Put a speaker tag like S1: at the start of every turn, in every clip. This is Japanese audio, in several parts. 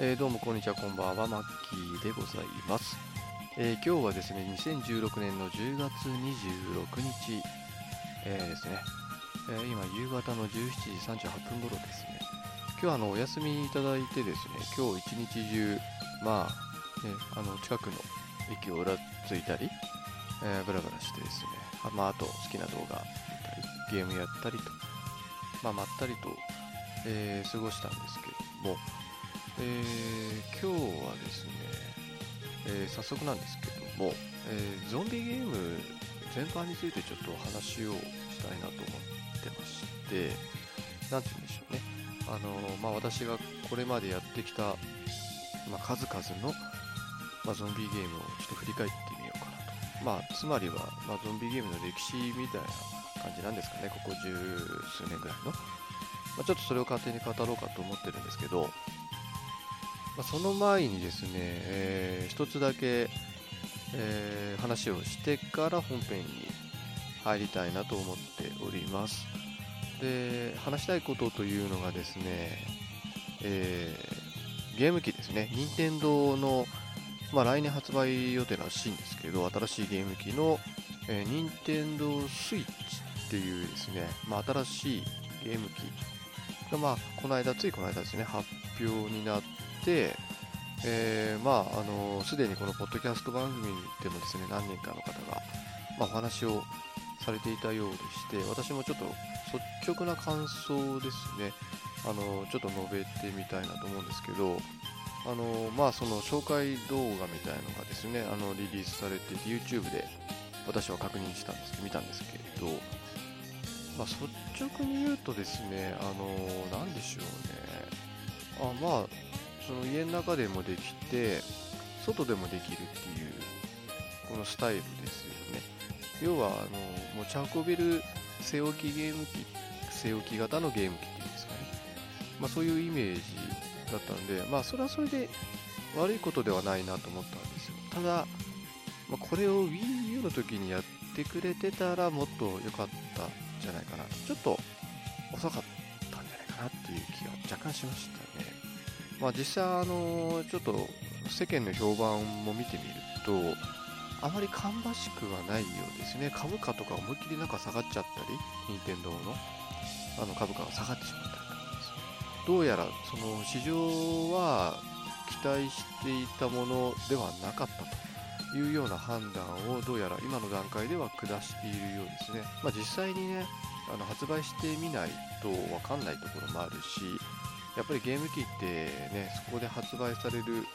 S1: えーどうもこんにちはこんばんはマッキーでございます、えー今日はですね2016年の10月26日、えーですね、え今夕方の17時38分頃ですね。今日あのお休みいただいてですね今日一日中まあ、ね、あの近くの駅をうらついたり、えーブラブラしてですねあ,、まあ、あと好きな動画見たりゲームやったりとまあ、まったりと、え過ごしたんですけども、えー今日はですね、えー早速なんですけども、えーゾンビゲーム全般についてちょっと話をしたいなと思ってまして、なんて言うんでしょうね。あのまあ、私がこれまでやってきた、まあ、数々の、まあ、ゾンビゲームをちょっと振り返ってみようかなと。まあ、つまりは、まあ、ゾンビゲームの歴史みたいな感じなんですかね、ここ十数年ぐらいの。まあ、ちょっとそれを勝手に語ろうかと思ってるんですけど、まあ、その前にですね、えー一つだけ、えー話をしてから本編に入りたいなと思っております。で、話したいことというのがですね、えーゲーム機ですね、任天堂の、まあ、来年発売予定らしいんですけど、新しいゲーム機の、えー、任天堂スイッチっていうですね、まあ、新しいゲーム機が、まあ、この間、ついこの間ですね、発表になって、えーまあ、あのすでにこのポッドキャスト番組でもですね、何人かの方が、まあ、お話をされていたようでして、私もちょっと率直な感想ですね、あのちょっと述べてみたいなと思うんですけど、あのまあ、その紹介動画みたいのがですね、あのリリースされてて、YouTube で私は確認したんです見たんですけれど、まあ、率直に言うとですね、あのなんでしょうね、あまあ、その家の中でもできて、外でもできるっていう、このスタイルですよね。要は、あの持ち運べる背置きゲーム機、背置き型のゲーム機っていうんですかね。まあ、そういうイメージだったんで、まあ、それはそれで悪いことではないなと思ったんですよ。ただ、まあ、これを Wii U の時にやってくれてたらもっと良かったんじゃないかな。ちょっと遅かったんじゃないかなっていう気が若干しましたね。まあ実際あの、ちょっと世間の評判も見てみると、あまり芳しくはないようですね。株価とか思いっきりなんか下がっちゃったり、任天堂のあの株価が下がってしまったりとかです。どうやらその市場は期待していたものではなかったというような判断をどうやら今の段階では下しているようですね。まあ、実際にね、あの発売してみないとわかんないところもあるし、やっぱりゲーム機ってね、そこで発売される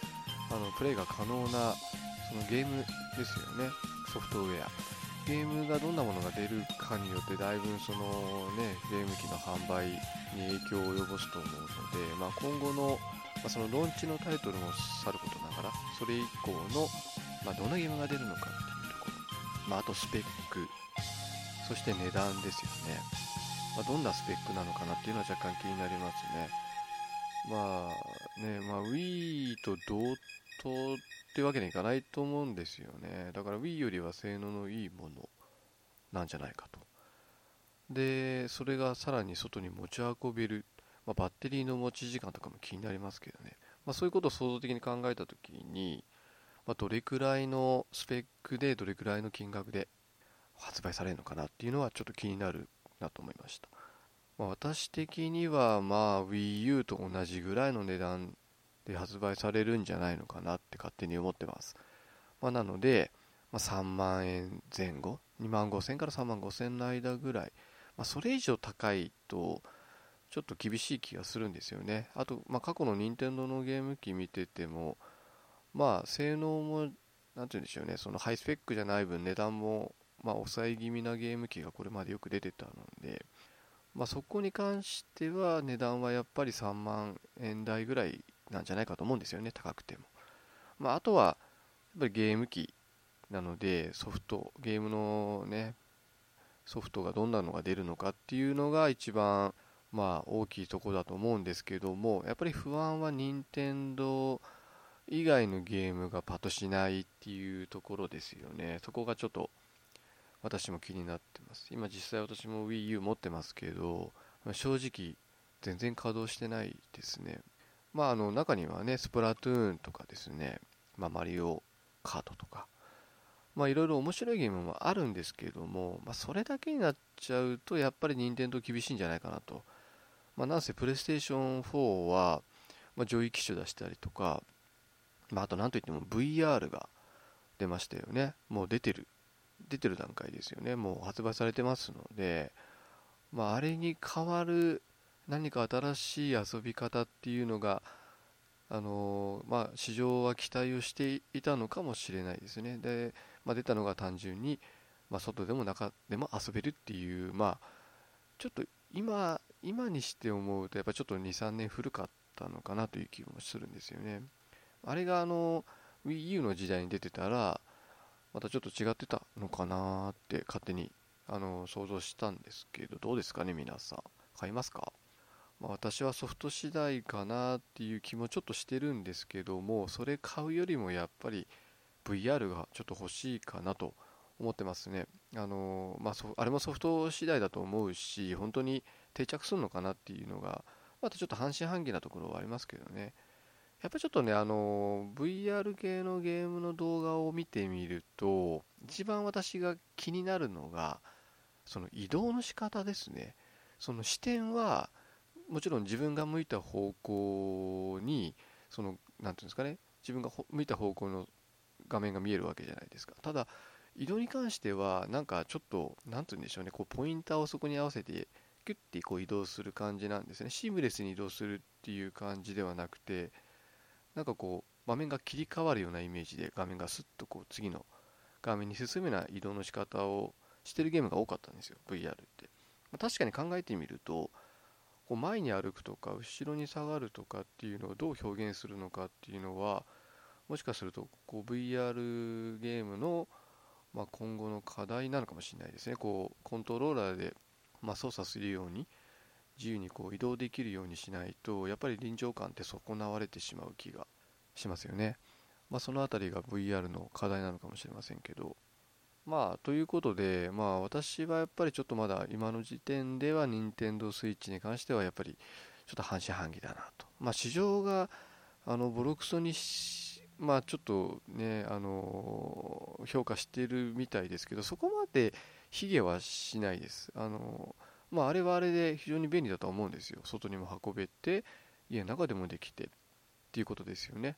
S1: あのプレイが可能なそのゲームですよね、ソフトウェア。ゲームがどんなものが出るかによってだいぶそのね、ゲーム機の販売に影響を及ぼすと思うので、まあ、今後の、まあ、そのローンチのタイトルもさることながら、それ以降の、まあ、どんなゲームが出るのかっていうところ、まあ、あとスペック、そして値段ですよね。ま、どんなスペックなのかなっていうのは若干気になりますね。まあね、まあ Wii と同等ってわけにいかないと思うんですよね。だから Wii よりは性能のいいものなんじゃないかと。で、それがさらに外に持ち運べる、まあ、バッテリーの持ち時間とかも気になりますけどね。まあ、そういうことを創造的に考えたときに、まあ、どれくらいのスペックでどれくらいの金額で発売されるのかなっていうのはちょっと気になるなと思いました。まあ、私的にはまあ Wii U と同じぐらいの値段で発売されるんじゃないのかなって勝手に思ってます。まあ、なので、まあ、3万円前後、2万5000から3万5000の間ぐらい、まあ、それ以上高いとちょっと厳しい気がするんですよね。あと、まあ、過去の任天堂のゲーム機見てても、まあ性能も、なんて言うんでしょうね、そのハイスペックじゃない分値段も、まあ、抑え気味なゲーム機がこれまでよく出てたので、まあ、そこに関しては値段はやっぱり3万円台ぐらいなんじゃないかと思うんですよね、高くても。まあ、あとは、やっぱりゲーム機なので、ソフト、ゲームのね、ソフトがどんなのが出るのかっていうのが一番、まあ、大きいところだと思うんですけども、やっぱり不安は任天堂以外のゲームがパッとしないっていうところですよね。そこがちょっと私も気になってます。今実際私も Wii U 持ってますけど、正直全然稼働してないですね。まあ、あの中にはね、スプラトゥーンとかですね、まあ、マリオカートとか、まあ、いろいろ面白いゲームもあるんですけども、まあ、それだけになっちゃうと、やっぱり任天堂厳しいんじゃないかなと。まあ、なんせ、プレイステーション4は、まあ、上位機種出したりとか、まあ、あと何といっても VR が出ましたよね。もう出てる。出てる段階ですよね。もう発売されてますので、まあ、あれに代わる何か新しい遊び方っていうのが、あのまあ、市場は期待をしていたのかもしれないですね。で、まあ、出たのが単純に、まあ、外でも中でも遊べるっていう、まあ、ちょっと今今にして思うと、やっぱちょっと2、3年古かったのかなという気もするんですよね。あれがあの Wii U の時代に出てたら、またちょっと違ってたのかなって勝手にあの想像したんですけど、どうですかね、皆さん。買いますか？まあ、私はソフト次第かなっていう気もちょっとしてるんですけどもそれ買うよりもやっぱり VR がちょっと欲しいかなと思ってますね。あのまあ、あれもソフト次第だと思うし本当に定着するのかなっていうのがまたちょっと半信半疑なところはありますけどね。やっぱちょっとねあの VR 系のゲームの動画を見てみると一番私が気になるのがその移動の仕方ですね。その視点はもちろん自分が向いた方向にその何ていうんですかね自分が向いた方向の画面が見えるわけじゃないですか。ただ移動に関してはなんかちょっと何て言うんでしょうねこうポインターをそこに合わせてキュッてこう移動する感じなんですね。シームレスに移動するっていう感じではなくてなんかこう場面が切り替わるようなイメージで画面がスッとこう次の画面に進むような移動の仕方をしてるゲームが多かったんですよ VR って、ま、確かに考えてみるとこう前に歩くとか後ろに下がるとかっていうのをどう表現するのかっていうのはもしかするとこう VR ゲームの、ま、今後の課題なのかもしれないですね。こうコントローラーで、ま、操作するように自由にこう移動できるようにしないとやっぱり臨場感って損なわれてしまう気がしますよね、まあ、その辺りが VR の課題なのかもしれませんけどまあ、ということで、まあ、私はやっぱりちょっとまだ今の時点では任天堂 switch に関してはやっぱりちょっと半信半疑だなと。まあ、市場があのボロクソにまあ、ちょっとね、あの評価してるみたいですけど、そこまで卑下はしないです。あのまあ、あれはあれで非常に便利だと思うんですよ。外にも運べて、家の中でもできてっていうことですよね。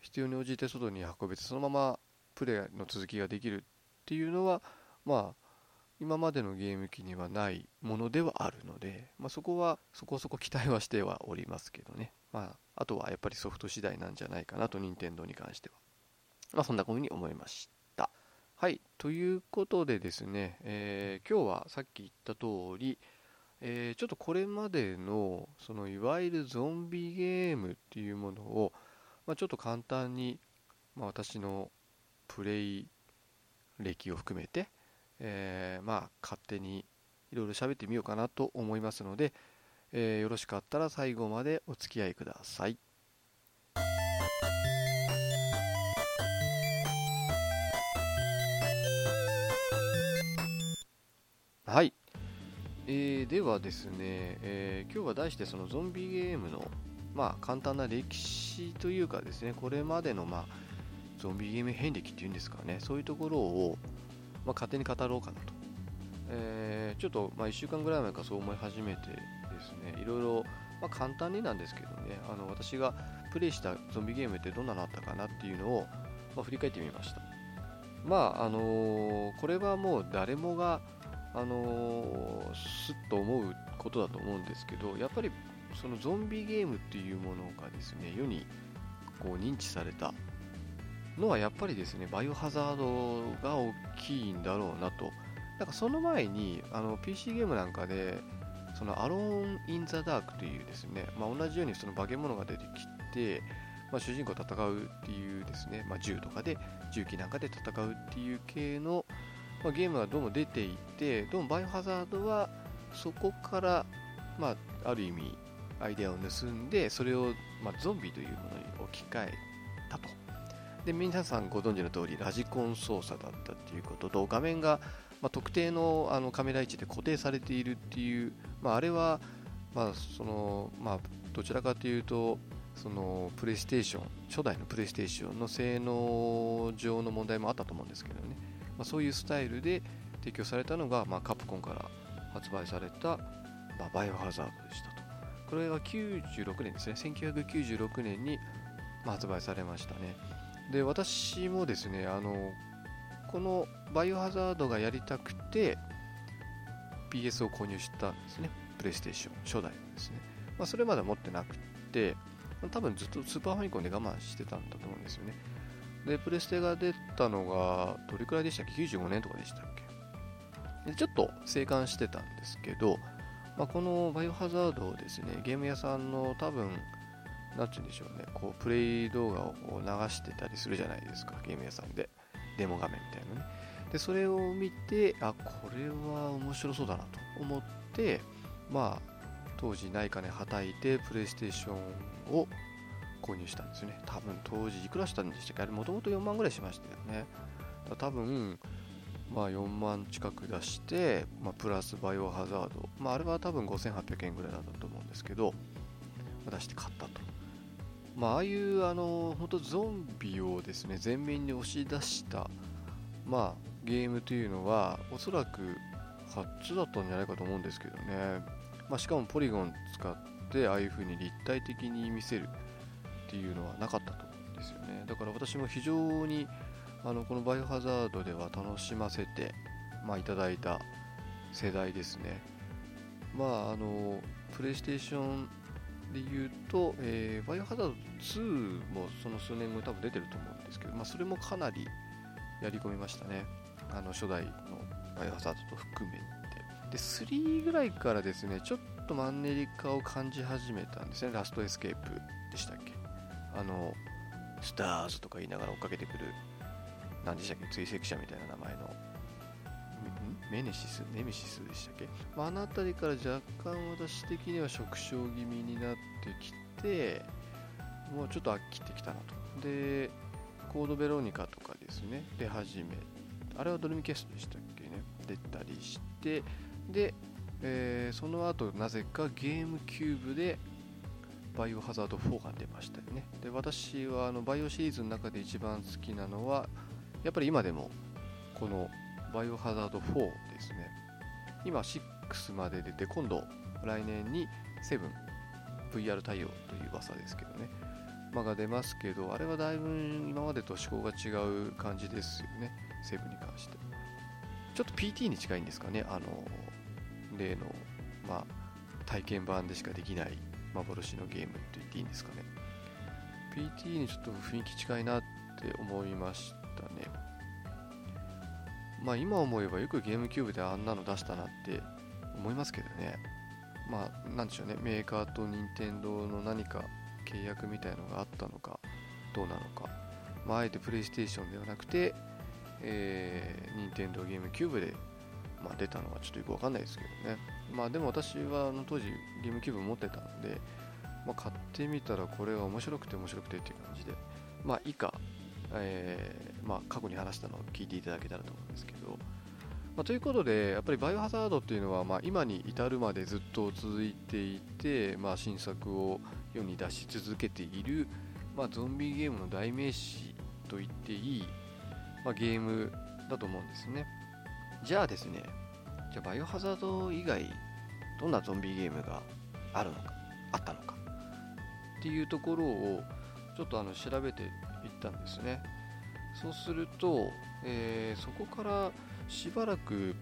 S1: 必要に応じて外に運べて、そのままプレイの続きができるっていうのは、まあ、今までのゲーム機にはないものではあるので、まあ、そこはそこそこ期待はしてはおりますけどね、まあ、あとはやっぱりソフト次第なんじゃないかなと、任天堂に関しては。まあ、そんなふうに思いました。はい、ということでですね、えー、今日はさっき言った通り、えー、ちょっとこれまでのそのいわゆるゾンビゲームっていうものを、まあ、ちょっと簡単に、まあ、私のプレイ歴を含めて、えー、まあ勝手にいろいろ喋ってみようかなと思いますので、え、よろしかったら最後までお付き合いください。はい、えー、ではですね、えー、今日は題してそのゾンビゲームの、まあ、簡単な歴史というかですねこれまでの、まあ、ゾンビゲーム遍歴っていうんですかね、そういうところを、まあ、勝手に語ろうかなと。えー、ちょっと、まあ、1週間ぐらい前からそう思い始めてですね、いろいろ、まあ、簡単になんですけどね、あの私がプレイしたゾンビゲームってどんなのあったかなっていうのを、まあ、振り返ってみました。まあ、あのー、これはもう誰もが、あのー、すっと思うことだと思うんですけど、やっぱりそのゾンビゲームっていうものがですね、世にこう認知されたのはやっぱりですね、バイオハザードが大きいんだろうなと。なんかその前にあの PC ゲームなんかで、そのアローン・イン・ザ・ダークというですね、まあ、同じようにその化け物が出てきて、まあ、主人公戦うっていうですね、まあ、銃とかで、銃器なんかで戦うっていう系の、まあ、ゲームがどうも出ていて、どうもバイオハザードはそこから、まあ、ある意味アイデアを盗んで、それを、まあ、ゾンビというものに置き換えたと。で皆さんご存知の通りラジコン操作だったっていうことと画面が、まあ、特定のあのカメラ位置で固定されているっていう、まあ、あれは、まあそのまあ、どちらかというとそのプレイステーション初代のプレイステーションの性能上の問題もあったと思うんですけどね、まあ、そういうスタイルで提供されたのが、まあ、カプコンから発売された、まあ、バイオハザードでしたと。これが96年ですね。1996年に発売されましたね。で私もですねあのこのバイオハザードがやりたくて PS を購入したんですね。プレイステーション初代ですね、まあ、それまで持ってなくて多分ずっとスーパーファミコンで我慢してたんだと思うんですよね。でプレステが出たのがどれくらいでしたっけ？95年とかでしたっけ？でちょっと静観してたんですけど、まあ、このバイオハザードをですねゲーム屋さんの多分なんて言うんでしょうねこうプレイ動画をこう流してたりするじゃないですかゲーム屋さんで。デモ画面みたいなね。でそれを見てあこれは面白そうだなと思ってまあ当時ない金はたいてプレイステーションを購入したんですよね。多分当時いくらしたんでしたっけ？あれもともと4万ぐらいしましたよね。だ多分まあ4万近く出して、まあ、プラスバイオハザード、まあ、あれは多分5800円ぐらいだったと思うんですけど、出して買ったと。まあ、ああいうあの本当ゾンビをですね前面に押し出した、まあ、ゲームというのはおそらく初だったんじゃないかと思うんですけどね、まあ、しかもポリゴン使ってああいう風に立体的に見せる。っていうのはなかったと思うんですよねだから私も非常にあのこのバイオハザードでは楽しませて、まあ、いただいた世代ですねまああのプレイステーションで言うと、えー、バイオハザード2もその数年後多分出てると思うんですけど、まあ、それもかなりやり込みましたね。あの初代のバイオハザードと含めて。で、3ぐらいからですね、ちょっとマンネリ化を感じ始めたんですね。ラストエスケープでしたっけ？あの、スターズとか言いながら追っかけてくる、何でしたっけ追跡者みたいな名前のメネシスネメシスでしたっけ、まあ、あの辺りから若干私的には縮小気味になってきてもうちょっと飽きてきたなと。でコードベロニカとかですね。出始めあれはドルミキャストでしたっけね？出たりしてで、えー、その後なぜかゲームキューブでバイオハザード4が出ました。よねで私はあのバイオシリーズの中で一番好きなのはやっぱり今でもこのバイオハザード4ですね。今6まで出て、今度来年に 7VR 対応という噂ですけどね。まあ、が出ますけど、あれはだいぶ今までと思考が違う感じですよね。7に関して。ちょっと PT に近いんですかね。あの、例の、まあ、体験版でしかできない幻のゲームと言っていいんですかね。PT にちょっと雰囲気近いなって思いましたね。まあ今思えばよくゲームキューブであんなの出したなって思いますけどね。まあなんでしょうね、メーカーと任天堂の何か契約みたいのがあったのか、どうなのか。まああえてプレイステーションではなくて、えー、任天堂ゲームキューブで、まあ、出たのはちょっとよくわかんないですけどね。まあでも私はあの当時ゲームキューブ持ってたので、まあ、買ってみたらこれは面白くて面白くてっていう感じで、まあ以下、えー、まあ、過去に話したのを聞いていただけたらと思うんですけど、まあ、ということでやっぱりバイオハザードっていうのは、まあ、今に至るまでずっと続いていて、まあ、新作を世に出し続けている、まあ、ゾンビゲームの代名詞と言っていい、まあ、ゲームだと思うんですね。じゃあですねじゃあバイオハザード以外どんなゾンビゲームがあるのか。あったのかっていうところをちょっとあの調べて行ったんですね。そうすると、えー、そこからしばらく、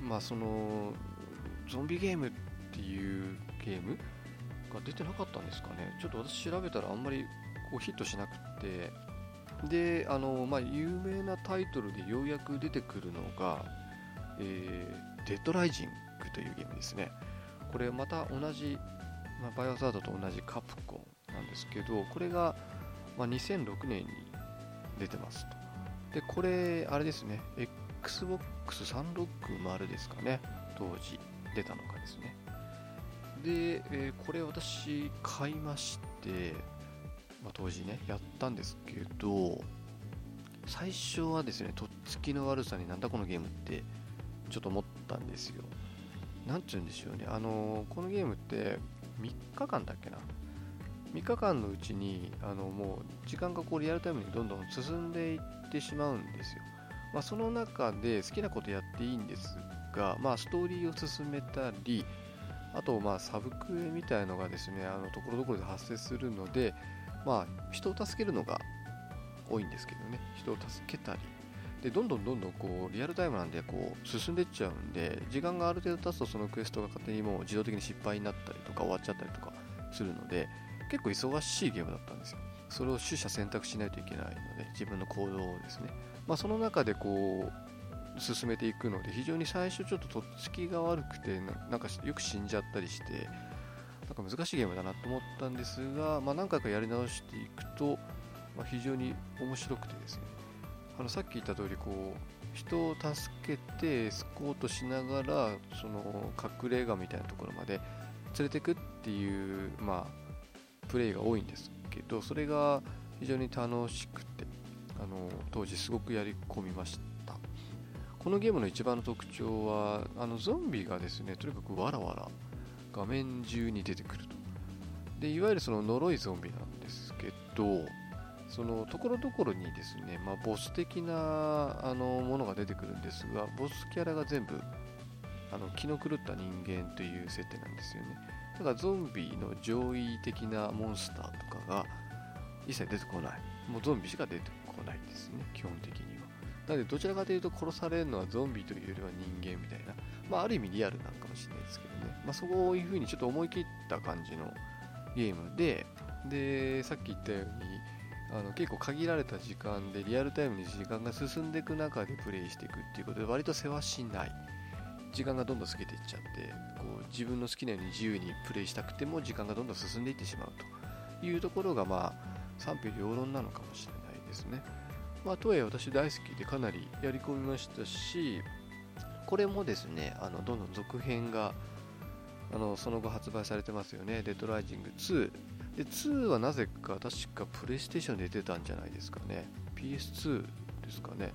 S1: まあ、そのゾンビゲームっていうゲームが出てなかったんですかね。ちょっと私調べたらあんまりこうヒットしなくて。であの、まあ、有名なタイトルでようやく出てくるのが、えー、デッドライジングというゲームですね。これまた同じ、まあ、バイオハザードと同じカプコンなんですけどこれがまあ、2006年に出てますと。で、これ、あれですね、Xbox360 ですかね、当時出たのかですね。で、えー、これ私買いまして、まあ、当時ね、やったんですけど、最初はですね、とっつきの悪さになんだこのゲームってちょっと思ったんですよ。なんて言うんでしょうね、あのー、このゲームって3日間だっけな。3日間のうちにあのもう時間がこうリアルタイムにどんどん進んでいってしまうんですよ、まあ、その中で好きなことやっていいんですが、まあ、ストーリーを進めたりあとまあサブクエみたいのがですねあのところどころで発生するので、まあ、人を助けるのが多いんですけどね。人を助けたり。でどんどんどんどんこうリアルタイムなんでこう進んでいっちゃうんで時間がある程度経つとそのクエストが勝手にもう自動的に失敗になったりとか終わっちゃったりとかするので結構忙しいゲームだったんですよ。それを取捨選択しないといけないので自分の行動をですね、まあ、その中でこう進めていくので非常に最初ちょっととっつきが悪くてなんかよく死んじゃったりしてなんか難しいゲームだなと思ったんですが、まあ、何回かやり直していくと、まあ、非常に面白くてですね。あのさっき言った通りこう人を助けてエスコートしながらその隠れ家みたいなところまで連れてくっていう、まあ、プレイが多いんですけどそれが非常に楽しくてあの当時すごくやり込みました。このゲームの一番の特徴はあのゾンビがですねとにかくわらわら画面中に出てくると。でいわゆるその呪いゾンビなんですけどそのところどころにですね、まあ、ボス的なあのものが出てくるんですがボスキャラが全部あの気の狂った人間という設定なんですよね。だからゾンビの上位的なモンスターとかが一切出てこない。もうゾンビしか出てこないですね基本的には。なのでどちらかというと殺されるのはゾンビというよりは人間みたいなまあある意味リアルなのかもしれないですけどね。まあそういう風にちょっと思い切った感じのゲームででさっき言ったようにあの結構限られた時間でリアルタイムに時間が進んでいく中でプレイしていくっていうことで割と世話しない時間がどんどん過ぎていっちゃってこう自分の好きなように自由にプレイしたくても時間がどんどん進んでいってしまうというところがまあ賛否両論なのかもしれないですね。まあ、とはいえ私大好きでかなりやり込みましたしこれもですねあのどんどん続編があのその後発売されてますよね。デッドライジング2で2はなぜか確かプレイステーションで出てたんじゃないですかね。PS2 ですかね。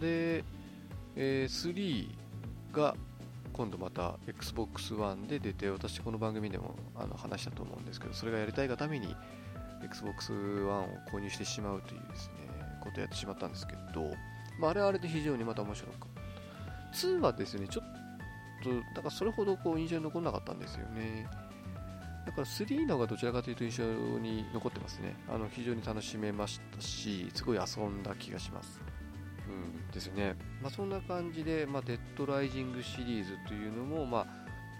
S1: で、えー、3が今度また Xbox One で出て私この番組でもあの話したと思うんですけどそれがやりたいがために Xbox One を購入してしまうというですねことをやってしまったんですけど、まあ、あれはあれで非常にまた面白かった。2はですねちょっとだからそれほどこう印象に残らなかったんですよね。だから3の方がどちらかというと印象に残ってますね。あの非常に楽しめましたし、すごい遊んだ気がします。うんですね。まあ、そんな感じで、まあ、デッドライジングシリーズというのも、まあ、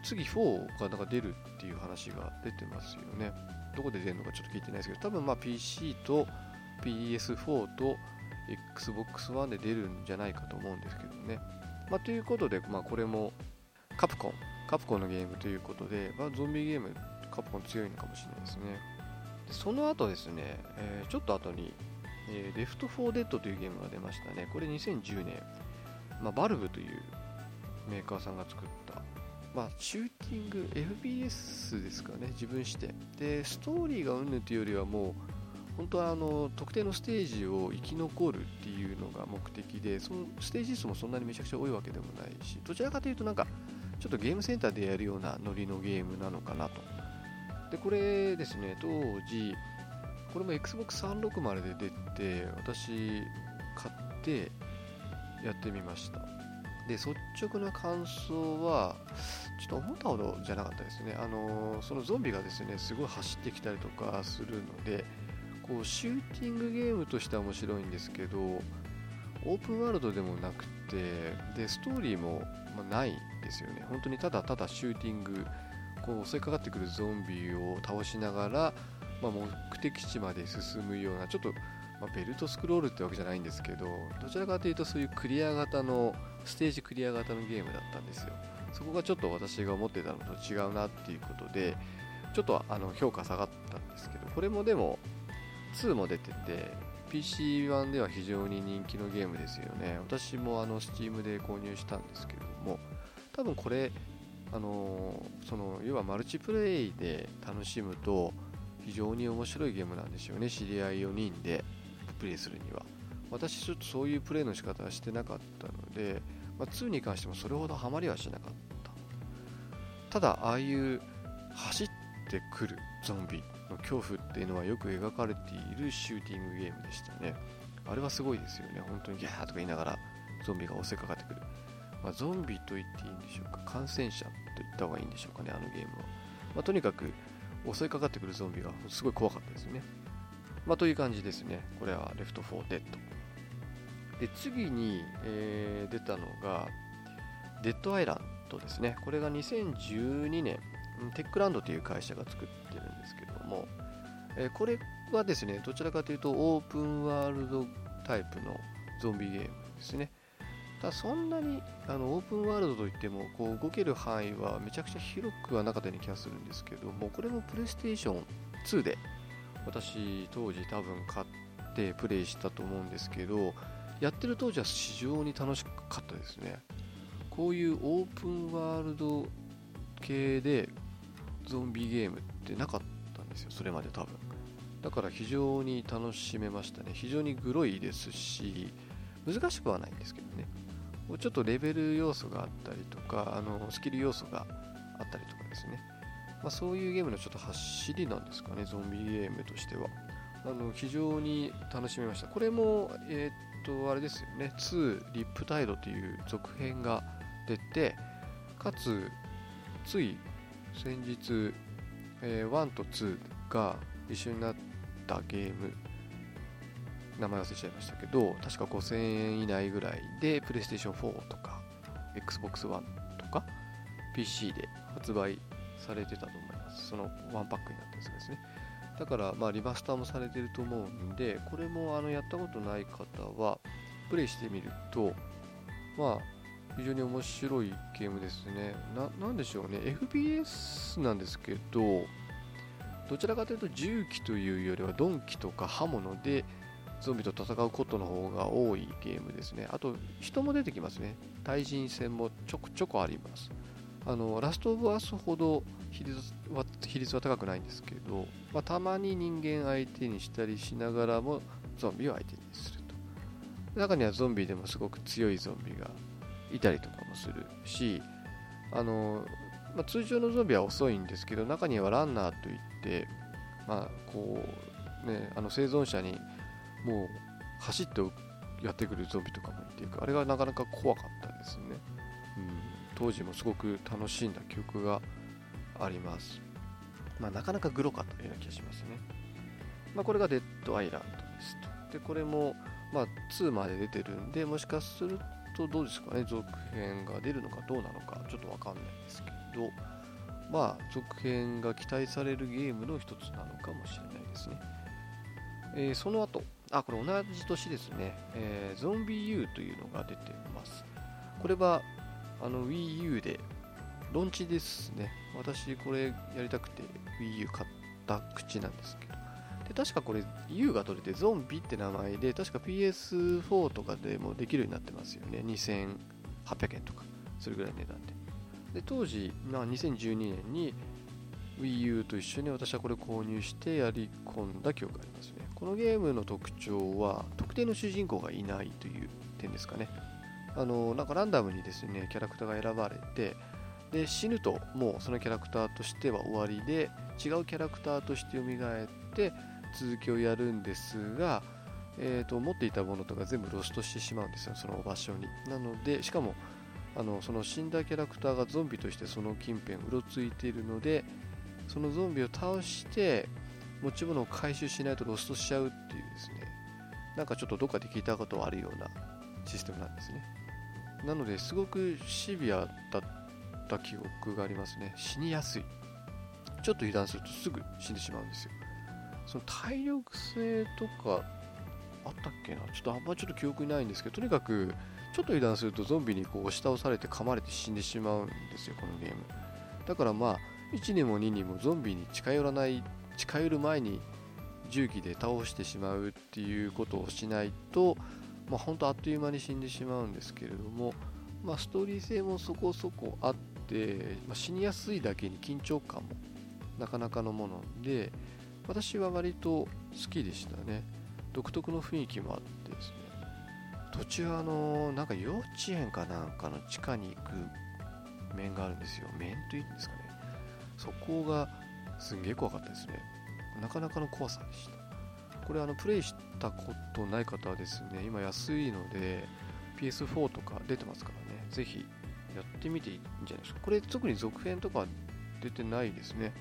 S1: 次4がなんか出るっていう話が出てますよね。どこで出るのかちょっと聞いてないですけど、多分まあ PC と PS4 と Xbox One で出るんじゃないかと思うんですけどね。まあ、ということで、まあ、これもカプコン、カプコンのゲームということで、まあ、ゾンビゲームカプコン強いのかもしれないですね。でその後ですね、えー、ちょっと後に、えー、レフト4デッドというゲームが出ましたね。これ2010年、まあ、バルブというメーカーさんが作った、まあ、シューティング、FPS ですかね、自分して。で、ストーリーがうんぬというよりはもう、本当はあの特定のステージを生き残るっていうのが目的で、そのステージ数もそんなにめちゃくちゃ多いわけでもないし、どちらかというとなんか、ちょっとゲームセンターでやるようなノリのゲームなのかなとでこれですね当時これも Xbox360 で出て私買ってやってみました。で率直な感想はちょっと思ったほどじゃなかったですね。あのそのゾンビがですねすごい走ってきたりとかするのでこうシューティングゲームとしては面白いんですけどオープンワールドでもなくてでストーリーも、まないんですよね。本当にただただシューティングこう襲いかかってくるゾンビを倒しながら、まあ、目的地まで進むようなちょっと、まあ、ベルトスクロールってわけじゃないんですけどどちらかというとそういうクリア型のステージクリア型のゲームだったんですよ。そこがちょっと私が思ってたのと違うなっていうことでちょっとあの評価下がったんですけどこれもでも2も出てて PC 版では非常に人気のゲームですよね。私もあの Steam で購入したんですけれども多分これあのその要はマルチプレイで楽しむと非常に面白いゲームなんですよね。知り合い4人でプレイするには。私ちょっとそういうプレイの仕方はしてなかったので、まあ、2に関してもそれほどハマりはしなかった。ただああいう走ってくるゾンビの恐怖っていうのはよく描かれているシューティングゲームでしたね。あれはすごいですよね。本当にギャーとか言いながらゾンビが襲いかかってくる、まあ、ゾンビと言っていいんでしょうか。感染者と言った方がいいんでしょうかねあのゲームは、まあ、とにかく襲いかかってくるゾンビがすごい怖かったですよね。まあ、という感じですね。これはレフト4デッド。で次に、えー、出たのがデッドアイランドですね。これが2012年テックランドという会社が作ってるんですけども、えー、これはですねどちらかというとオープンワールドタイプのゾンビゲームですね。ただそんなにあのオープンワールドといってもこう動ける範囲はめちゃくちゃ広くはなかったような気がするんですけどもこれもプレイステーション2で私当時多分買ってプレイしたと思うんですけどやってる当時は非常に楽しかったですね。こういうオープンワールド系でゾンビゲームってなかったんですよそれまで多分。だから非常に楽しめましたね。非常にグロいですし難しくはないんですけどね。ちょっとレベル要素があったりとかあのスキル要素があったりとかですね、まあ、そういうゲームのちょっと走りなんですかねゾンビゲームとしては。あの非常に楽しめました。これもえー、っとあれですよね。2リップタイドという続編が出てかつつい先日、えー、1と2が一緒になったゲーム名前忘れちゃいましたけど確か5000円以内ぐらいで PlayStation 4とか Xbox One とか PC で発売されてたと思います。そのワンパックになったやつですね。だからまあリマスターもされてると思うんでこれもあのやったことない方はプレイしてみるとまあ非常に面白いゲームですね。ななんでしょうね。FPS なんですけどどちらかというと銃器というよりは鈍器とか刃物でゾンビと戦うことの方が多いゲームですね。あと、人も出てきますね。対人戦もちょくちょくあります。あのラストオブアスほど比率は比率は高くないんですけど、まあ、たまに人間相手にしたりしながらもゾンビを相手にすると。中にはゾンビでもすごく強いゾンビがいたりとかもするし、あのまあ、通常のゾンビは遅いんですけど、中にはランナーといって、まあこうね、あの生存者にもう走ってやってくるゾンビとかもいてあれがなかなか怖かったですね、うん、当時もすごく楽しんだ記憶があります。まあ、なかなかグロかったような気がしますね、まあ、これがデッドアイランドですと。でこれも、まあ、2まで出てるんでもしかするとどうですかね続編が出るのかどうなのかちょっとわかんないですけどまあ続編が期待されるゲームの一つなのかもしれないですね、えー、その後。あ、これ同じ年ですね。えー、ゾンビ U というのが出てます。これは、あの Wii U で、ロンチですね。私、これやりたくて Wii U 買った口なんですけど。で、確かこれ U が取れてゾンビって名前で、確か PS4 とかでもできるようになってますよね。2800円とか、それぐらいの値段で。で、当時、まあ、2012年に Wii U と一緒に私はこれ購入してやり込んだ記憶があります。このゲームの特徴は特定の主人公がいないという点ですかね。あのなんかランダムにですねキャラクターが選ばれてで死ぬともうそのキャラクターとしては終わりで違うキャラクターとして蘇って続きをやるんですが、えーと、持っていたものとか全部ロストしてしまうんですよその場所になのでしかもあのその死んだキャラクターがゾンビとしてその近辺うろついているのでそのゾンビを倒して持ち物を回収しないとロストしちゃうっていうですね。なんかちょっとどっかで聞いたことあるようなシステムなんですね。なのですごくシビアだった記憶がありますね。死にやすい。ちょっと油断するとすぐ死んでしまうんですよ。その体力性とかあったっけな？ちょっとあんまちょっと記憶にないんですけどとにかくちょっと油断するとゾンビにこう押し倒されて噛まれて死んでしまうんですよこのゲーム。だからまあ1にも2にもゾンビに近寄らない近寄る前に重機で倒してしまうっていうことをしないと、まあ、本当あっという間に死んでしまうんですけれども、まあ、ストーリー性もそこそこあって、まあ、死にやすいだけに緊張感もなかなかのもので私は割と好きでしたね。独特の雰囲気もあってですね。途中あのなんか幼稚園かなんかの地下に行く面があるんですよ。面というんですかね。そこがすんげえ怖かったですね。なかなかの怖さでした。これあのプレイしたことない方はですね今安いので PS4 とか出てますからね。ぜひやってみていいんじゃないですか。これ特に続編とか出てないですね。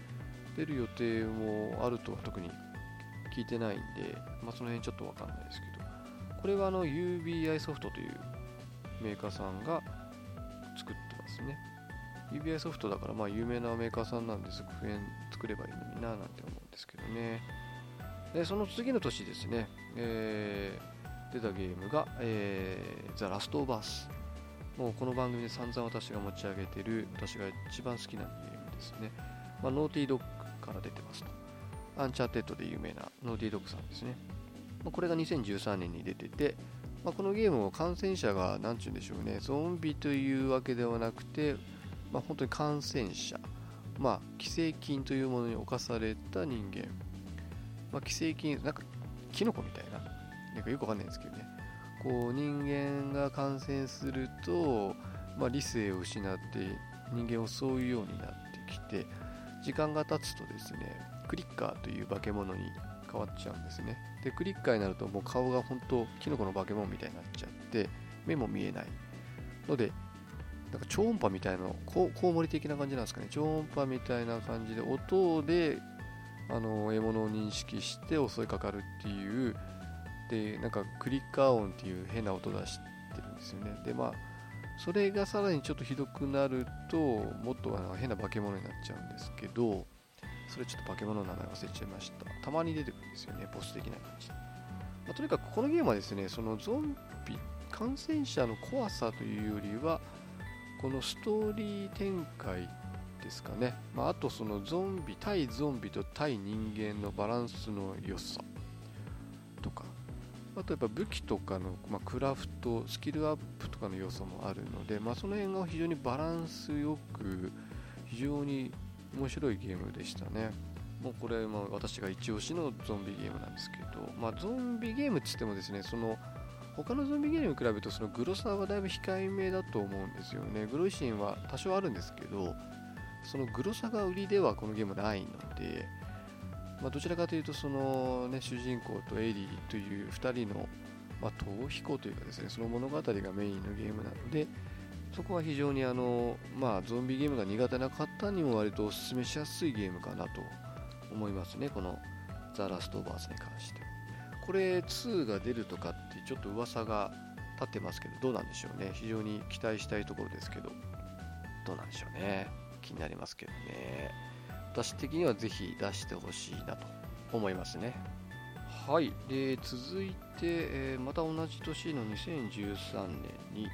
S1: 出る予定もあるとは特に聞いてないんで、まあ、その辺ちょっとわかんないですけど。これはあの UBI ソフトというメーカーさんが作ってますね。UBI ソフトだからまあ有名なメーカーさんなんで続編作ればいいのにななんて思うんですけどね。でその次の年ですね、えー、出たゲームが、えー、ザ・ラスト・オブ・アスもうこの番組で散々私が持ち上げてる私が一番好きなゲームですね、まあ、 Naughty Dog から出てますと。 Uncharted で有名な Naughty Dog さんですね、まあ、これが2013年に出てて、まあ、このゲームも感染者が何ちゅうんでしょうねゾンビというわけではなくて、まあ、本当に感染者まあ寄生菌というものに侵された人間まあ、寄生菌、なんかキノコみたいな、なんかよくわかんないんですけどね、こう人間が感染すると、まあ、理性を失って人間を襲うようになってきて、時間が経つとですね、クリッカーという化け物に変わっちゃうんですね。で、クリッカーになるともう顔が本当、キノコの化け物みたいになっちゃって、目も見えない。ので、なんか超音波みたいなコウモリ的な感じなんですかね。超音波みたいな感じで、音であの獲物を認識して襲いかかるっていうでなんかクリッカー音っていう変な音出してるんですよね。でまあそれがさらにちょっとひどくなるともっとあの変な化け物になっちゃうんですけどそれちょっと化け物の名前忘れちゃいました。たまに出てくるんですよねボス的な感じ、まあ、とにかくこのゲームはですねそのゾンビ感染者の怖さというよりはこのストーリー展開ですかね、まあ、あとそのゾンビ対ゾンビと対人間のバランスの良さ。とか。あとやっぱ武器とかの、まあ、クラフトスキルアップとかの要素もあるので、まあ、その辺が非常にバランスよく非常に面白いゲームでしたね。もうこれ、まあ、私が一押しのゾンビゲームなんですけど、まあ、ゾンビゲームって言ってもですねその他のゾンビゲームに比べるとそのグロさはだいぶ控えめだと思うんですよね。グロいシーンは多少あるんですけど、そのグロさが売りではこのゲームないので、まあ、どちらかというとその、ね、主人公とエリーという2人の、まあ、逃避行というかですねその物語がメインのゲームなのでそこは非常にあの、まあ、ゾンビゲームが苦手な方にも割とおすすめしやすいゲームかなと思いますねこのザ・ラスト・オーバーズに関してこれ2が出るとかってちょっと噂が立ってますけどどうなんでしょうね非常に期待したいところですけどどうなんでしょうね気になりますけどね。私的にはぜひ出してほしいなと思いますね。はい。で、続いて、えー、また同じ年の2013年に、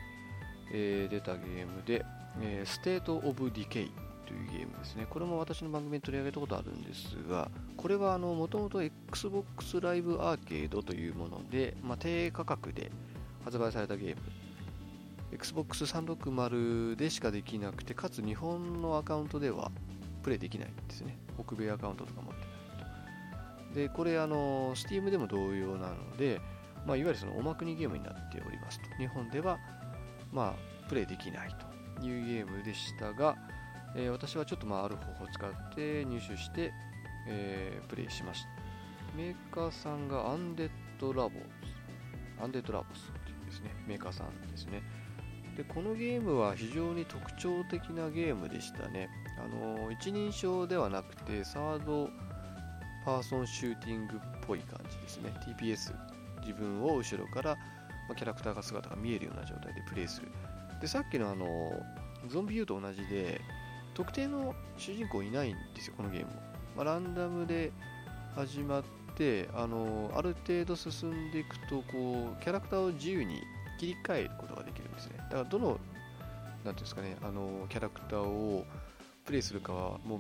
S1: えー、出たゲームで、えー、 State of Decay というゲームですね。これも私の番組で取り上げたことあるんですが、これはもともと Xbox ライブアーケードというもので、まあ、低価格で発売されたゲーム Xbox360 でしかできなくて、かつ日本のアカウントではプレイできないんですね。北米アカウントとか持ってないと。で、これ、あの、Steam でも同様なので、まあ、いわゆるそのおまくにゲームになっておりますと。日本では、まあ、プレイできないというゲームでしたが、えー、私はちょっとまあある方法を使って入手して、えー、プレイしました。メーカーさんが Undead Labs、Undead Labs っていうですね、メーカーさんですね。でこのゲームは非常に特徴的なゲームでしたね。あの一人称ではなくてサードパーソンシューティングっぽい感じですね。TPS 自分を後ろから、まキャラクターが姿が見えるような状態でプレイする。でさっきのあのゾンビ U と同じで特定の主人公いないんですよこのゲームも、まあ、ランダムで始まってあのある程度進んでいくとこうキャラクターを自由に切り替えることができるんですね。だからどの、なんていうんですかね、あの、キャラクターをプレイするかは、もう、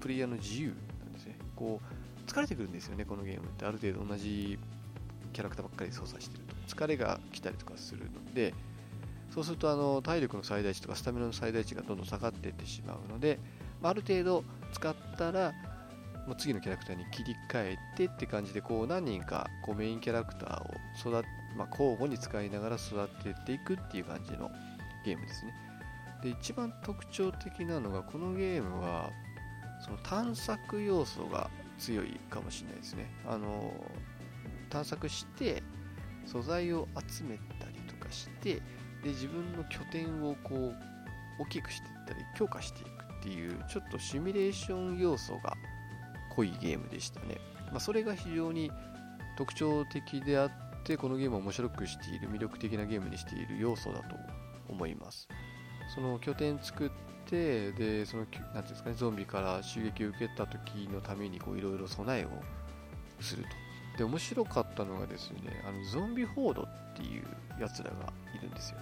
S1: プレイヤーの自由なんですね。こう、疲れてくるんですよね、このゲームって。ある程度同じキャラクターばっかり操作してると。疲れが来たりとかするので、そうすると、あの、体力の最大値とかスタミナの最大値がどんどん下がっていってしまうので、まある程度使ったら、もう次のキャラクターに切り替えてって感じで、こう何人かこうメインキャラクターを育まあ、交互に使いながら育てていくっていう感じのゲームですね。で、一番特徴的なのが、このゲームは、その探索要素が強いかもしれないですねあの探索して素材を集めたりとかしてで自分の拠点をこう大きくしていったり強化していくっていうちょっとシミュレーション要素が濃いゲームでしたね、まあ、それが非常に特徴的であってこのゲームを面白くしている魅力的なゲームにしている要素だと思います。その拠点作ってでその何ていうんですかねゾンビから襲撃を受けた時のためにいろいろ備えをすると。で面白かったのがですねあのゾンビホードっていうやつらがいるんですよ。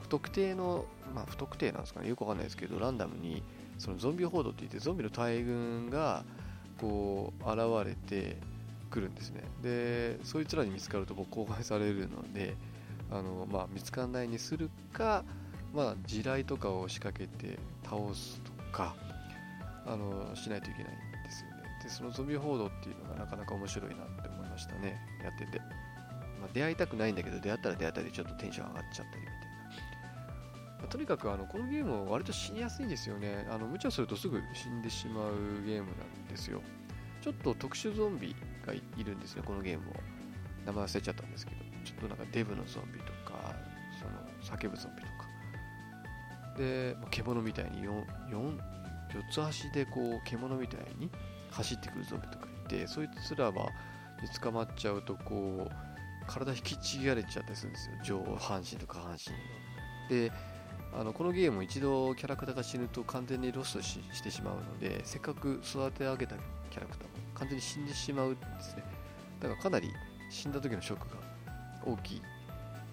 S1: 不特定のまあ不特定なんですかね。よくわかんないですけどランダムにそのゾンビホードって言ってゾンビの大群がこう現れてくるんですね。でそいつらに見つかると僕公開されるのであの、まあ、見つからないにするか、まあ、地雷とかを仕掛けて倒すとかあのしないといけないんですよね。でそのゾンビホードっていうのがなかなか面白いなって思ましたねやってて、まあ、出会いたくないんだけど出会ったら出会ったりちょっとテンション上がっちゃったりみたいな、まあ、とにかくあのこのゲームは割と死にやすいんですよね。あの無茶するとすぐ死んでしまうゲームなんですよ。ちょっと特殊ゾンビがいるんですねこのゲームを。名前忘れちゃったんですけど。ちょっとなんかデブのゾンビとかその叫ぶゾンビとか。で獣みたいに 4, 4, 4つ足でこう獣みたいに走ってくるゾンビとかいてそいつらはに捕まっちゃうとこう体引きちぎられちゃったりするんですよ。上半身と下半身。のであのこのゲーム一度キャラクターが死ぬと完全にロストしてしまうのでせっかく育て上げたキャラクターも完全に死んでしまうんですね。だからかなり死んだ時のショックが大きい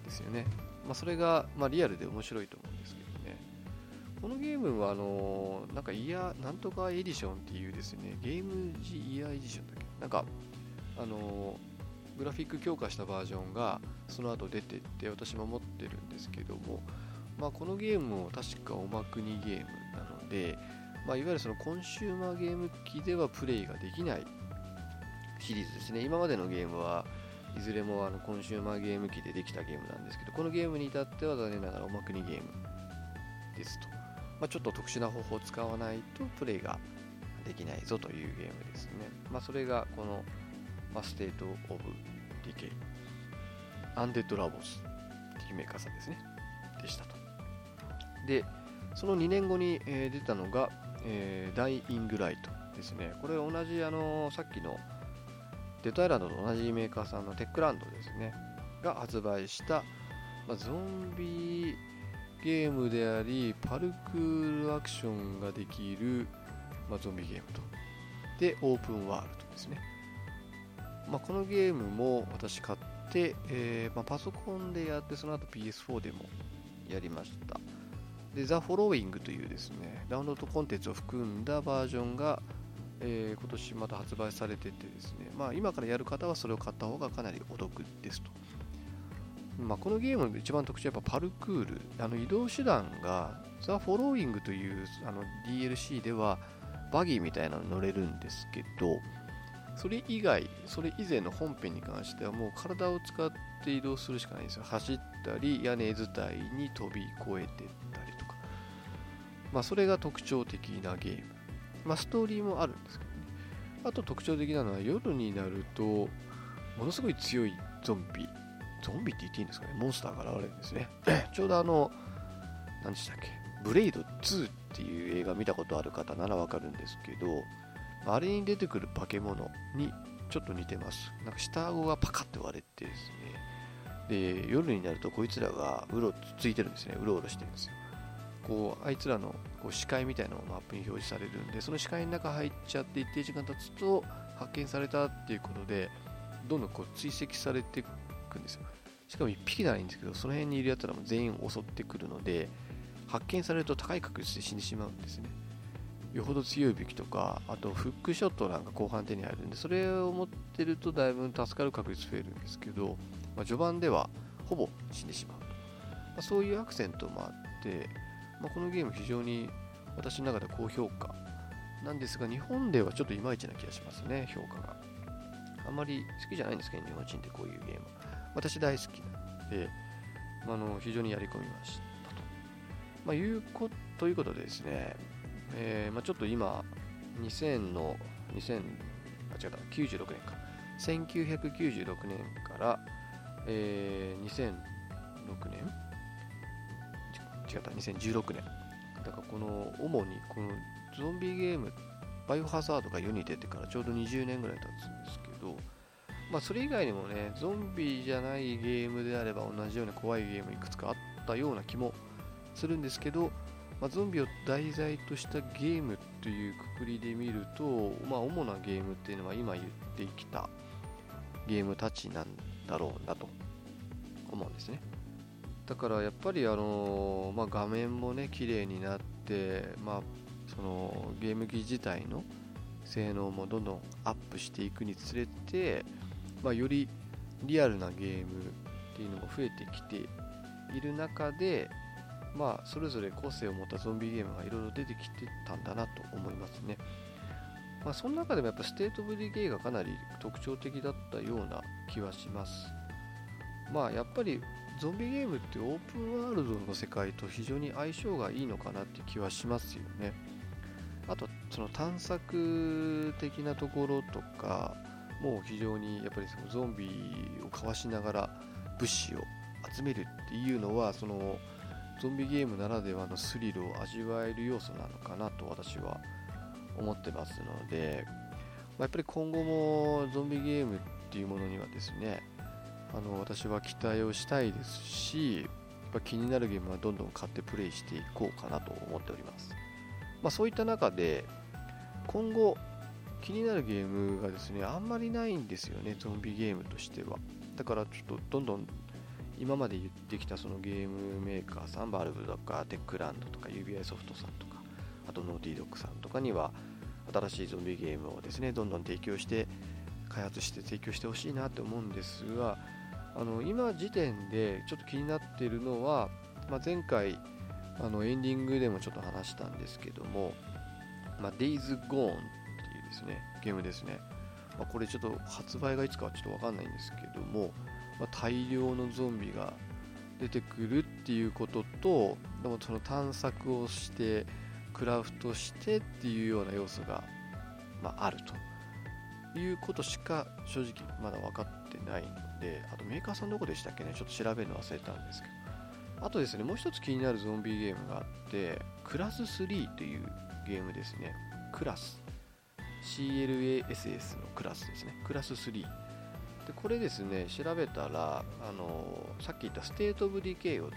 S1: ですよね、まあ、それが、まあ、リアルで面白いと思うんですけどね。このゲームはあのなんかイヤなんとかエディションっていうですねゲームジイヤーエディションだっけ？なんかあのグラフィック強化したバージョンがその後出てって私も持ってるんですけども、まあ、このゲームも確かおまくにゲームなので、まあ、いわゆるそのコンシューマーゲーム機ではプレイができないシリーズですね。今までのゲームはいずれもあのコンシューマーゲーム機でできたゲームなんですけどこのゲームに至っては残念ながらおまくにゲームですと、まあ、ちょっと特殊な方法を使わないとプレイができないぞというゲームですね、まあ、それがこの、まあ、 State of Decay Undead Labs っていうメーカーさんですね。でしたと。でその2年後に、えー、出たのが、えー、 Dying Light ですね。これ同じあのさっきの Dead Island と同じメーカーさんの Techland ですね。が発売した、まあ、ゾンビゲームでありパルクールアクションができる、まあ、ゾンビゲームと。でオープンワールドですね、まあ、このゲームも私買って、えー、まあ、パソコンでやってその後 PS4 でもやりましたで The Following というですねダウンロードコンテンツを含んだバージョンがえー、今年また発売されててですね、まあ、今からやる方はそれを買った方がかなりお得ですと。まあ、このゲームの一番特徴はやっぱパルクール、あの移動手段がザ・フォローイングというあの DLC ではバギーみたいなのに乗れるんですけど、それ以外、それ以前の本編に関してはもう体を使って移動するしかないんですよ。走ったり、屋根伝いに飛び越えてったりとか。まあ、それが特徴的なゲーム。まあ、ストーリーもあるんですけどね。あと特徴的なのは夜になると、ものすごい強いゾンビ、ゾンビって言っていいんですかね、モンスターが現れるんですね。ちょうどあの、何でしたっけ、ブレイド2っていう映画見たことある方ならわかるんですけど、あれに出てくる化け物にちょっと似てます。なんか下顎がパカッと割れてですね、で、夜になるとこいつらがうろついてるんですね、うろうろしてるんですよ。こうあいつらのこう視界みたいなのがマップに表示されるんでその視界の中入っちゃって一定時間経つと発見されたっていうことでどんどんこう追跡されていくんですよしかも1匹ならいいんですけどその辺にいるやつらも全員襲ってくるので発見されると高い確率で死んでしまうんですねよほど強い武器とかあとフックショットなんか後半手に入るんでそれを持ってるとだいぶ助かる確率増えるんですけど、まあ、序盤ではほぼ死んでしまうと、まあ、そういうアクセントもあってまあ、このゲーム非常に私の中で高評価なんですが、日本ではちょっといまいちな気がしますね、評価が。あまり好きじゃないんですけど、日本人ってこういうゲーム。私大好きなので、まあ、の非常にやり込みましたと。まあ、いうこということでですね、えーまあ、ちょっと今、2000の、2000あ違った96年か。1996年から、えー、2006年？違った2016年。だからこの主にこのゾンビゲームバイオハザードが世に出てからちょうど20年ぐらい経つんですけどまあそれ以外にもねゾンビじゃないゲームであれば同じような怖いゲームいくつかあったような気もするんですけど、まあ、ゾンビを題材としたゲームというくくりで見ると、まあ、主なゲームっていうのは今言ってきたゲームたちなんだろうなと思うんですね。だからやっぱりあの、まあ、画面もね綺麗になって、まあ、そのゲーム機自体の性能もどんどんアップしていくにつれて、まあ、よりリアルなゲームっていうのも増えてきている中で、まあ、それぞれ個性を持ったゾンビゲームがいろいろ出てきてたんだなと思いますね。まあ、その中でもやっぱ State of Decay がかなり特徴的だったような気はします。まあやっぱりゾンビゲームってオープンワールドの世界と非常に相性がいいのかなって気はしますよね。あとその探索的なところとかもう非常にやっぱりそのゾンビをかわしながら物資を集めるっていうのはそのゾンビゲームならではのスリルを味わえる要素なのかなと私は思ってますので、まあ、やっぱり今後もゾンビゲームっていうものにはですねあの私は期待をしたいですしやっぱ気になるゲームはどんどん買ってプレイしていこうかなと思っております、まあ、そういった中で今後気になるゲームがですねあんまりないんですよねゾンビゲームとしては。だからちょっとどんどん今まで言ってきたそのゲームメーカーさんバルブとかテックランドとか UBI ソフトさんとかあとノーティードッグさんとかには新しいゾンビゲームをですねどんどん提供して開発して提供してほしいなと思うんですがあの今時点でちょっと気になっているのは、まあ、前回あのエンディングでもちょっと話したんですけども、まあ、Days Gone っていうですねゲームですね、まあ、これちょっと発売がいつかはちょっとわかんないんですけども、まあ、大量のゾンビが出てくるっていうこととでもその探索をしてクラフトしてっていうような要素が、まあ、あるということしか正直まだ分かってないのであとメーカーさんどこでしたっけね？ちょっと調べるの忘れたんですけど。あとですねもう一つ気になるゾンビゲームがあってクラス3というゲームですね。クラス。CLASS のクラスですね。クラス3でこれですね調べたらあのさっき言った State of Decay を作っ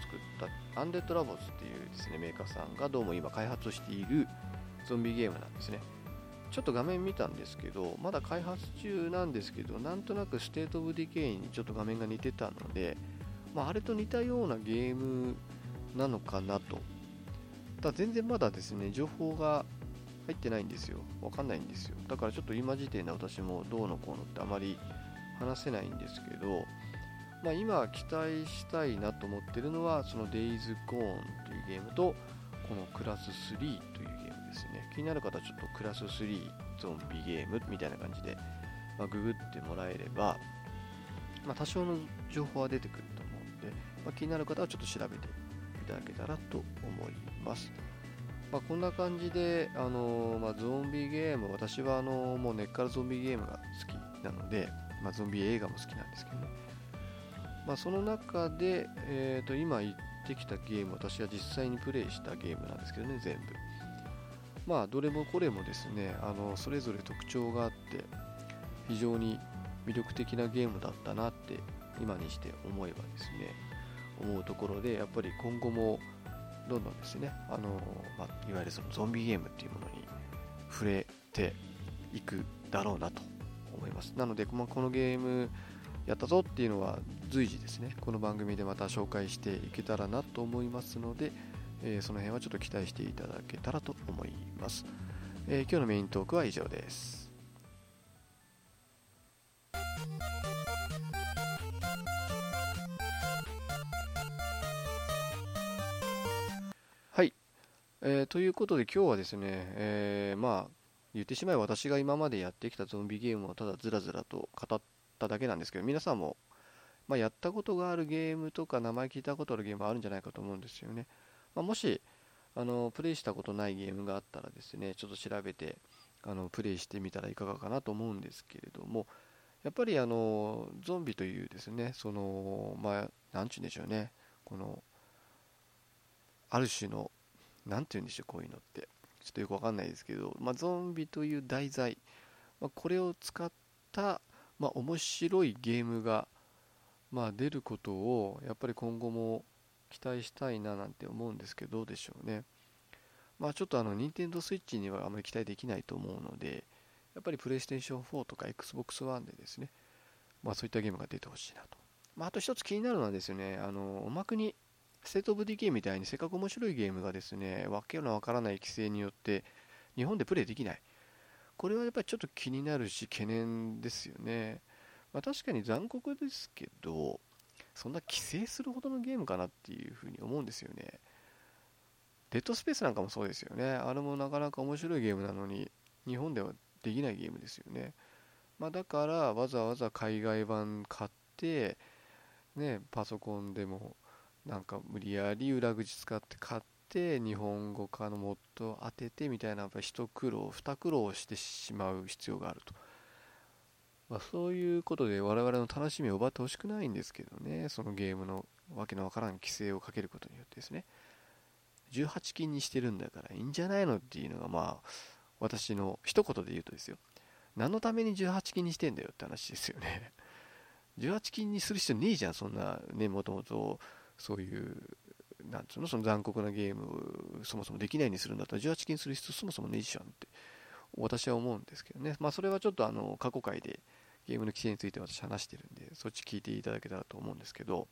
S1: た Undead Labs っていうですねメーカーさんがどうも今開発しているゾンビゲームなんですね。ちょっと画面見たんですけどまだ開発中なんですけどなんとなく State of Decay にちょっと画面が似てたので、まあ、あれと似たようなゲームなのかなと。ただ全然まだですね情報が入ってないんですよ。わかんないんですよ。だからちょっと今時点で私もどうのこうのってあまり話せないんですけど、まあ、今期待したいなと思ってるのはその Days Gone というゲームとこのクラス3というゲームですね気になる方はちょっとクラス3ゾンビゲームみたいな感じで、まあ、ググってもらえれば、まあ、多少の情報は出てくると思うんで、まあ、気になる方はちょっと調べていただけたらと思います。まあ、こんな感じで、あのー、まあ、ゾンビゲーム、私はあのー、もう根っからゾンビゲームが好きなので、まあ、ゾンビ映画も好きなんですけど。まあ、その中で、えー、と今言ってきたゲーム、私は実際にプレイしたゲームなんですけどね、全部。まあ、どれもこれもですね、あのそれぞれ特徴があって、非常に魅力的なゲームだったなって、今にして思えばですね、思うところで、やっぱり今後もどんどんですね、あのまあ、いわゆるそのゾンビゲームっていうものに触れていくだろうなと思います。なので、まあ、このゲームやったぞっていうのは随時ですね、この番組でまた紹介していけたらなと思いますので、えー、その辺はちょっと期待していただけたらと思います。えー、今日のメイントークは以上です。はい、えー、ということで今日はですね、えー、まあ言ってしまえば私が今までやってきたゾンビゲームをただずらずらと語っただけなんですけど、皆さんも、まあ、やったことがあるゲームとか名前聞いたことあるゲームあるんじゃないかと思うんですよね。まあ、もしあのプレイしたことないゲームがあったらですね、ちょっと調べてあのプレイしてみたらいかがかなと思うんですけれどもやっぱりあのゾンビというですねそのまあ何ちゅうんでしょうねこのある種の何て言うんでしょうこういうのってちょっとよくわかんないですけど、まあ、ゾンビという題材、まあ、これを使った、まあ、面白いゲームが、まあ、出ることをやっぱり今後も期待したいななんて思うんですけどどうでしょうね。まあちょっとあの Nintendo Switch にはあまり期待できないと思うのでやっぱり PlayStation 4とか Xbox One でですねまあそういったゲームが出てほしいなと。まあ、あと一つ気になるのはですねあのおま国 State of Decay みたいにせっかく面白いゲームがですね、わけのわからない規制によって日本でプレイできない。これはやっぱりちょっと気になるし懸念ですよね。まあ、確かに残酷ですけど、そんな規制するほどのゲームかなっていうふうに思うんですよね。 Dead Space なんかもそうですよね。あれもなかなか面白いゲームなのに、日本ではできないゲームですよね。まあ、だからわざわざ海外版買って、ね、パソコンでもなんか無理やり裏口使って買って日本語化のモッドを当ててみたいなやっぱり一苦労二苦労してしまう必要があると、まあ、そういうことで我々の楽しみを奪ってほしくないんですけどね。そのゲームのわけのわからん規制をかけることによってですね。18金にしてるんだからいいんじゃないのっていうのがまあ私の一言で言うとですよ。何のために18金にしてんだよって話ですよね。18金にする必要ねえじゃんそんなねもともとそういうなんつうのその残酷なゲームそもそもできないにするんだったら18金する必要そもそもねえじゃんって私は思うんですけどね。まあそれはちょっとあの過去回でゲームの規制について私話してるんでそっち聞いていただけたらと思うんですけど、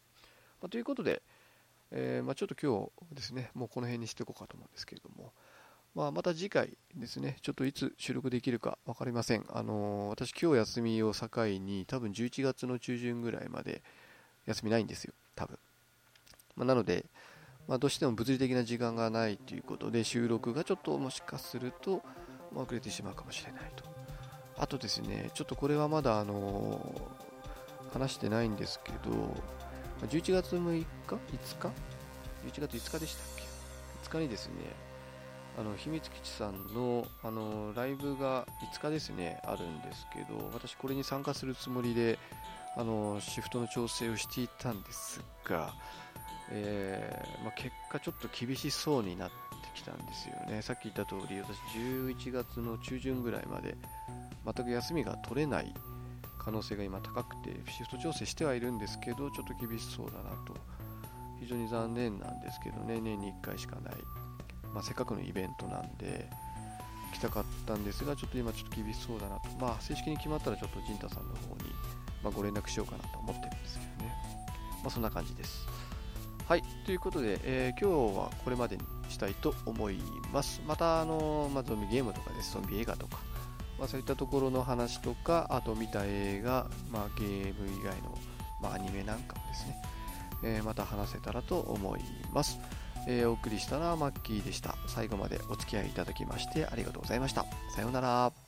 S1: まあ、ということで、えー、まあ、ちょっと今日ですねもうこの辺にしていこうかと思うんですけれども、まあ、また次回ですねちょっといつ収録できるか分かりません。あのー、私今日休みを境に多分11月の中旬ぐらいまで休みないんですよ多分。まあ、なので、まあ、どうしても物理的な時間がないということで収録がちょっともしかすると、遅れてしまうかもしれないとあとですねちょっとこれはまだあの、話してないんですけど11月6日 ?5 日 ?11 月5日でしたっけ ?5 日にですねあの秘密基地さんのあのライブが5日ですねあるんですけど私これに参加するつもりであのシフトの調整をしていたんですがえー、まあ、結果ちょっと厳しそうになってきたんですよね。さっき言った通り私11月の中旬ぐらいまで全く休みが取れない可能性が今高くてシフト調整してはいるんですけどちょっと厳しそうだなと非常に残念なんですけどね。年に1回しかない、まあ、せっかくのイベントなんで来たかったんですがちょっと今ちょっと厳しそうだなと。まあ正式に決まったらちょっと陣太さんの方に、まあ、ご連絡しようかなと思ってるんですけどね。まあそんな感じです。はい、ということで、えー、今日はこれまでにしたいと思います。また、あのまあ、ゾンビゲームとかです、ゾンビ映画とか、まあ、そういったところの話とか、あと見た映画、まあ、ゲーム以外の、まあ、アニメなんかもですね、えー、また話せたらと思います。えー、お送りしたのはマッキーでした。最後までお付き合いいただきましてありがとうございました。さようなら。